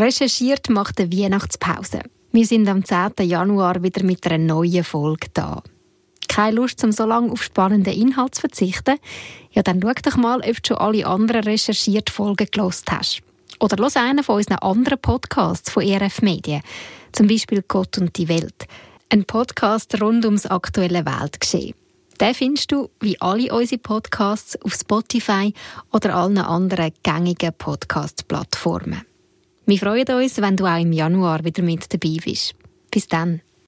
Recherchiert macht eine Weihnachtspause. Wir sind am 10. Januar wieder mit einer neuen Folge da. Keine Lust, um so lange auf spannende Inhalte zu verzichten? Ja, dann schau doch mal, ob du schon alle anderen recherchierten Folgen gelost hast. Oder los einen von unseren anderen Podcasts von ERF Medien. Zum Beispiel Gott und die Welt. Ein Podcast rund ums aktuelle Weltgeschehen. Den findest du, wie alle unsere Podcasts, auf Spotify oder allen anderen gängigen Podcast-Plattformen. Wir freuen uns, wenn du auch im Januar wieder mit dabei bist. Bis dann.